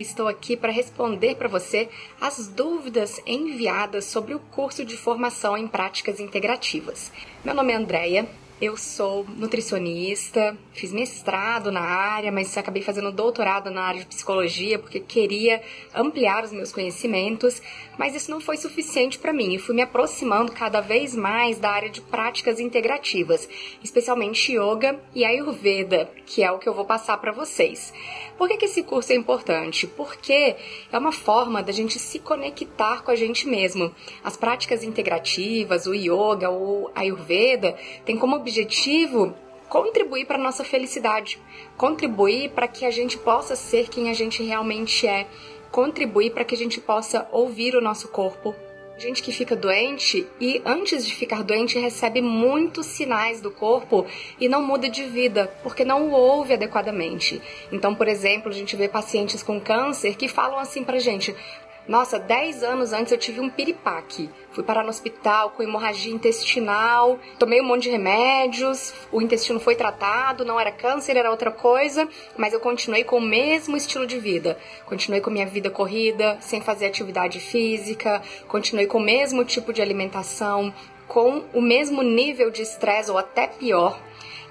Estou aqui para responder para você as dúvidas enviadas sobre o curso de formação em práticas integrativas. Meu nome é Andreia, eu sou nutricionista, fiz mestrado na área, mas acabei fazendo doutorado na área de psicologia porque queria ampliar os meus conhecimentos, mas isso não foi suficiente para mim e fui me aproximando cada vez mais da área de práticas integrativas, especialmente yoga e ayurveda, que é o que eu vou passar para vocês. Por que, que esse curso é importante? Porque é uma forma da gente se conectar com a gente mesmo. As práticas integrativas, o yoga, o ayurveda, tem como objetivo contribuir para nossa felicidade, contribuir para que a gente possa ser quem a gente realmente é, contribuir para que a gente possa ouvir o nosso corpo. Gente que fica doente e antes de ficar doente recebe muitos sinais do corpo e não muda de vida porque não o ouve adequadamente. Então, por exemplo, a gente vê pacientes com câncer que falam assim pra gente: nossa, 10 anos antes eu tive um piripaque. Fui parar no hospital com hemorragia intestinal, tomei um monte de remédios, o intestino foi tratado, não era câncer, era outra coisa, mas eu continuei com o mesmo estilo de vida. Continuei com minha vida corrida, sem fazer atividade física, continuei com o mesmo tipo de alimentação, com o mesmo nível de estresse ou até pior.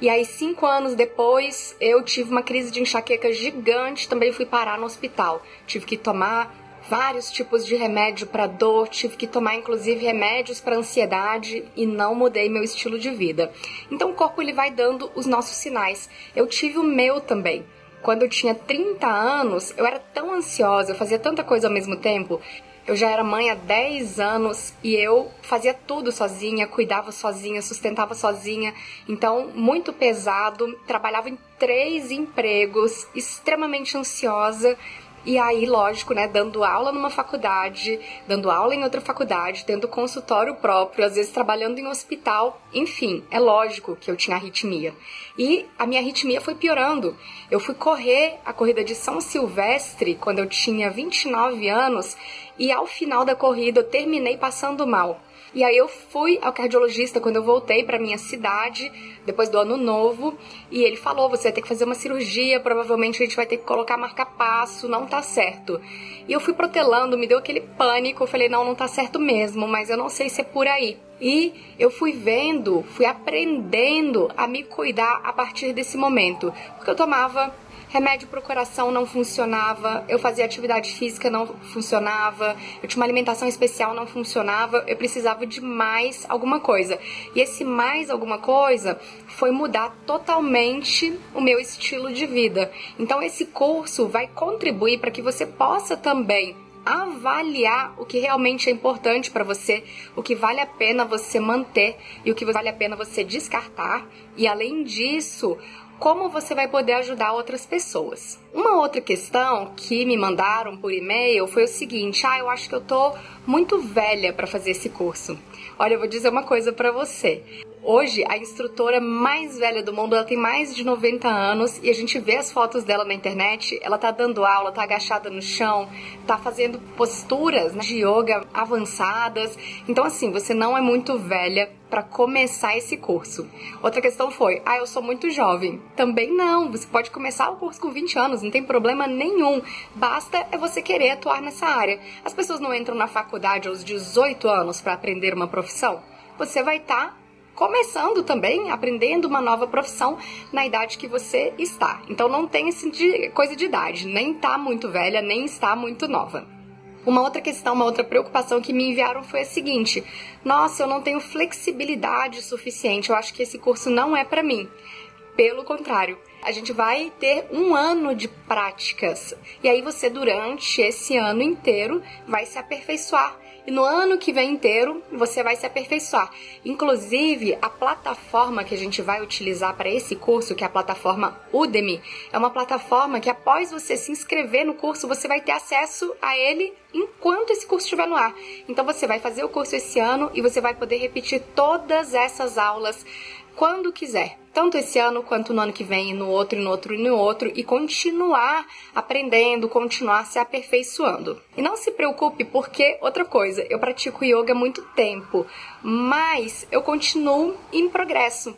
E aí, cinco anos depois, eu tive uma crise de enxaqueca gigante, também fui parar no hospital. Tive que tomar vários tipos de remédio para dor, tive que tomar inclusive remédios para ansiedade e não mudei meu estilo de vida. Então o corpo ele vai dando os nossos sinais. Eu tive o meu também. Quando eu tinha 30 anos, eu era tão ansiosa, eu fazia tanta coisa ao mesmo tempo. Eu já era mãe há 10 anos e eu fazia tudo sozinha, cuidava sozinha, sustentava sozinha. Então, muito pesado, trabalhava em três empregos, extremamente ansiosa e aí, lógico, né, dando aula numa faculdade, dando aula em outra faculdade, tendo consultório próprio, às vezes trabalhando em hospital, enfim, é lógico que eu tinha arritmia. E a minha arritmia foi piorando. Eu fui correr a corrida de São Silvestre quando eu tinha 29 anos e ao final da corrida eu terminei passando mal. E aí eu fui ao cardiologista quando eu voltei para minha cidade, depois do ano novo, e ele falou: "Você vai ter que fazer uma cirurgia, provavelmente a gente vai ter que colocar marca-passo, não tá certo". E eu fui protelando, me deu aquele pânico, eu falei: "Não, não tá certo mesmo, mas eu não sei se é por aí". E eu fui vendo, fui aprendendo a me cuidar a partir desse momento, porque eu tomava remédio para o coração não funcionava, eu fazia atividade física não funcionava, eu tinha uma alimentação especial não funcionava, eu precisava de mais alguma coisa. E esse mais alguma coisa foi mudar totalmente o meu estilo de vida. Então esse curso vai contribuir para que você possa também avaliar o que realmente é importante para você, o que vale a pena você manter e o que vale a pena você descartar. E além disso, como você vai poder ajudar outras pessoas. Uma outra questão que me mandaram por e-mail foi o seguinte: "Ah, eu acho que eu tô muito velha para fazer esse curso". Olha, eu vou dizer uma coisa para você. Hoje, a instrutora mais velha do mundo, ela tem mais de 90 anos e a gente vê as fotos dela na internet. Ela tá dando aula, tá agachada no chão, tá fazendo posturas né, de yoga avançadas. Então, assim, você não é muito velha para começar esse curso. Outra questão foi: ah, eu sou muito jovem. Também não, você pode começar o curso com 20 anos, não tem problema nenhum. Basta é você querer atuar nessa área. As pessoas não entram na faculdade aos 18 anos para aprender uma profissão. Você vai estar tá começando também, aprendendo uma nova profissão na idade que você está. Então não tem esse de, coisa de idade, nem está muito velha, nem está muito nova. Uma outra questão, uma outra preocupação que me enviaram foi a seguinte: nossa, eu não tenho flexibilidade suficiente, eu acho que esse curso não é para mim. Pelo contrário, a gente vai ter um ano de práticas. E aí você, durante esse ano inteiro, vai se aperfeiçoar e no ano que vem inteiro você vai se aperfeiçoar. Inclusive, a plataforma que a gente vai utilizar para esse curso, que é a plataforma Udemy, é uma plataforma que após você se inscrever no curso, você vai ter acesso a ele enquanto esse curso estiver no ar. Então você vai fazer o curso esse ano e você vai poder repetir todas essas aulas quando quiser, tanto esse ano quanto no ano que vem, no outro, no outro e no outro, e continuar aprendendo, continuar se aperfeiçoando. E não se preocupe, porque outra coisa, eu pratico yoga há muito tempo, mas eu continuo em progresso.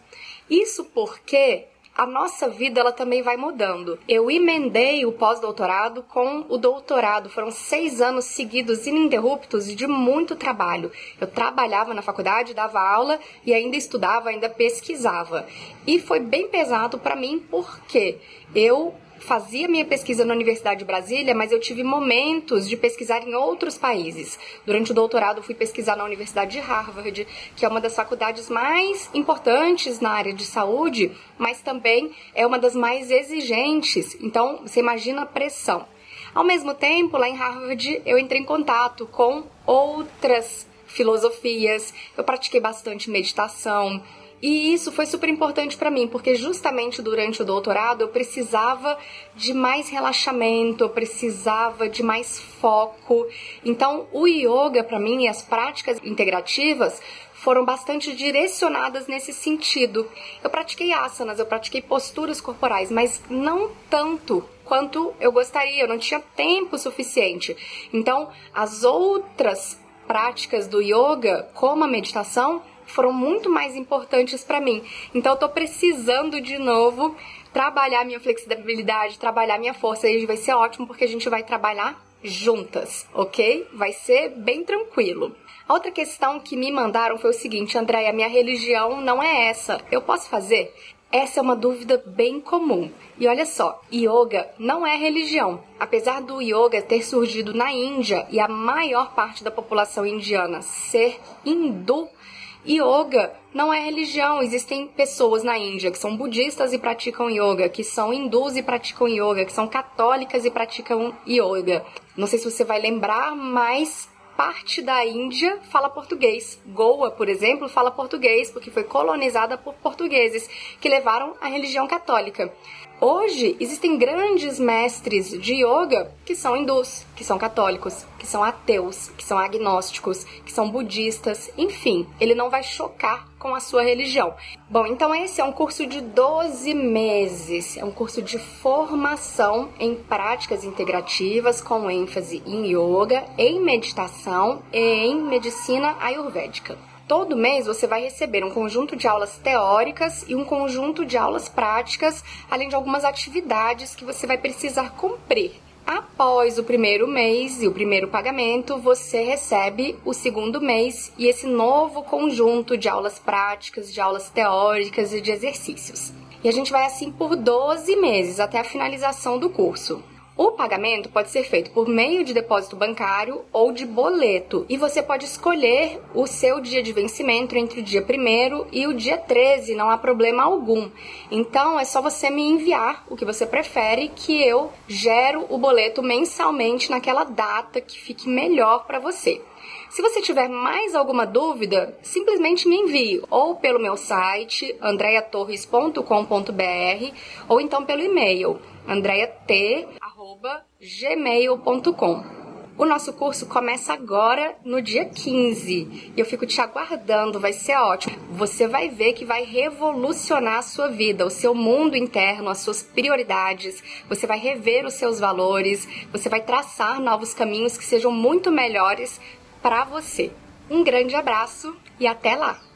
Isso porque a nossa vida ela também vai mudando. Eu emendei o pós-doutorado com o doutorado. Foram seis anos seguidos, ininterruptos, de muito trabalho. Eu trabalhava na faculdade, dava aula e ainda estudava, ainda pesquisava. E foi bem pesado para mim porque eu fazia minha pesquisa na Universidade de Brasília, mas eu tive momentos de pesquisar em outros países. Durante o doutorado, fui pesquisar na Universidade de Harvard, que é uma das faculdades mais importantes na área de saúde, mas também é uma das mais exigentes. Então, você imagina a pressão. Ao mesmo tempo, lá em Harvard, eu entrei em contato com outras filosofias, eu pratiquei bastante meditação, e isso foi super importante para mim, porque justamente durante o doutorado eu precisava de mais relaxamento, eu precisava de mais foco. Então, o yoga para mim e as práticas integrativas foram bastante direcionadas nesse sentido. Eu pratiquei asanas, eu pratiquei posturas corporais, mas não tanto quanto eu gostaria, eu não tinha tempo suficiente. Então, as outras práticas do yoga, como a meditação, foram muito mais importantes para mim. Então eu tô precisando de novo trabalhar minha flexibilidade, trabalhar minha força e vai ser ótimo porque a gente vai trabalhar juntas, ok? Vai ser bem tranquilo. A outra questão que me mandaram foi o seguinte, Andréia, minha religião não é essa. Eu posso fazer? Essa é uma dúvida bem comum. E olha só, yoga não é religião. Apesar do yoga ter surgido na Índia e a maior parte da população indiana ser hindu, Yoga não é religião. Existem pessoas na Índia que são budistas e praticam yoga, que são hindus e praticam yoga, que são católicas e praticam yoga. Não sei se você vai lembrar, mas parte da Índia fala português. Goa, por exemplo, fala português porque foi colonizada por portugueses que levaram a religião católica. Hoje existem grandes mestres de yoga que são hindus, que são católicos, que são ateus, que são agnósticos, que são budistas, enfim, ele não vai chocar com a sua religião. Bom, então esse é um curso de 12 meses, é um curso de formação em práticas integrativas com ênfase em yoga, em meditação e em medicina ayurvédica. Todo mês você vai receber um conjunto de aulas teóricas e um conjunto de aulas práticas, além de algumas atividades que você vai precisar cumprir. Após o primeiro mês e o primeiro pagamento, você recebe o segundo mês e esse novo conjunto de aulas práticas, de aulas teóricas e de exercícios. E a gente vai assim por 12 meses até a finalização do curso. O pagamento pode ser feito por meio de depósito bancário ou de boleto, e você pode escolher o seu dia de vencimento entre o dia 1 e o dia 13, não há problema algum. Então é só você me enviar o que você prefere que eu gero o boleto mensalmente naquela data que fique melhor para você. Se você tiver mais alguma dúvida, simplesmente me envie ou pelo meu site andreatorres.com.br ou então pelo e-mail andreat@gmail.com. O nosso curso começa agora no dia 15 e eu fico te aguardando, vai ser ótimo. Você vai ver que vai revolucionar a sua vida, o seu mundo interno, as suas prioridades. Você vai rever os seus valores, você vai traçar novos caminhos que sejam muito melhores para você. Um grande abraço e até lá!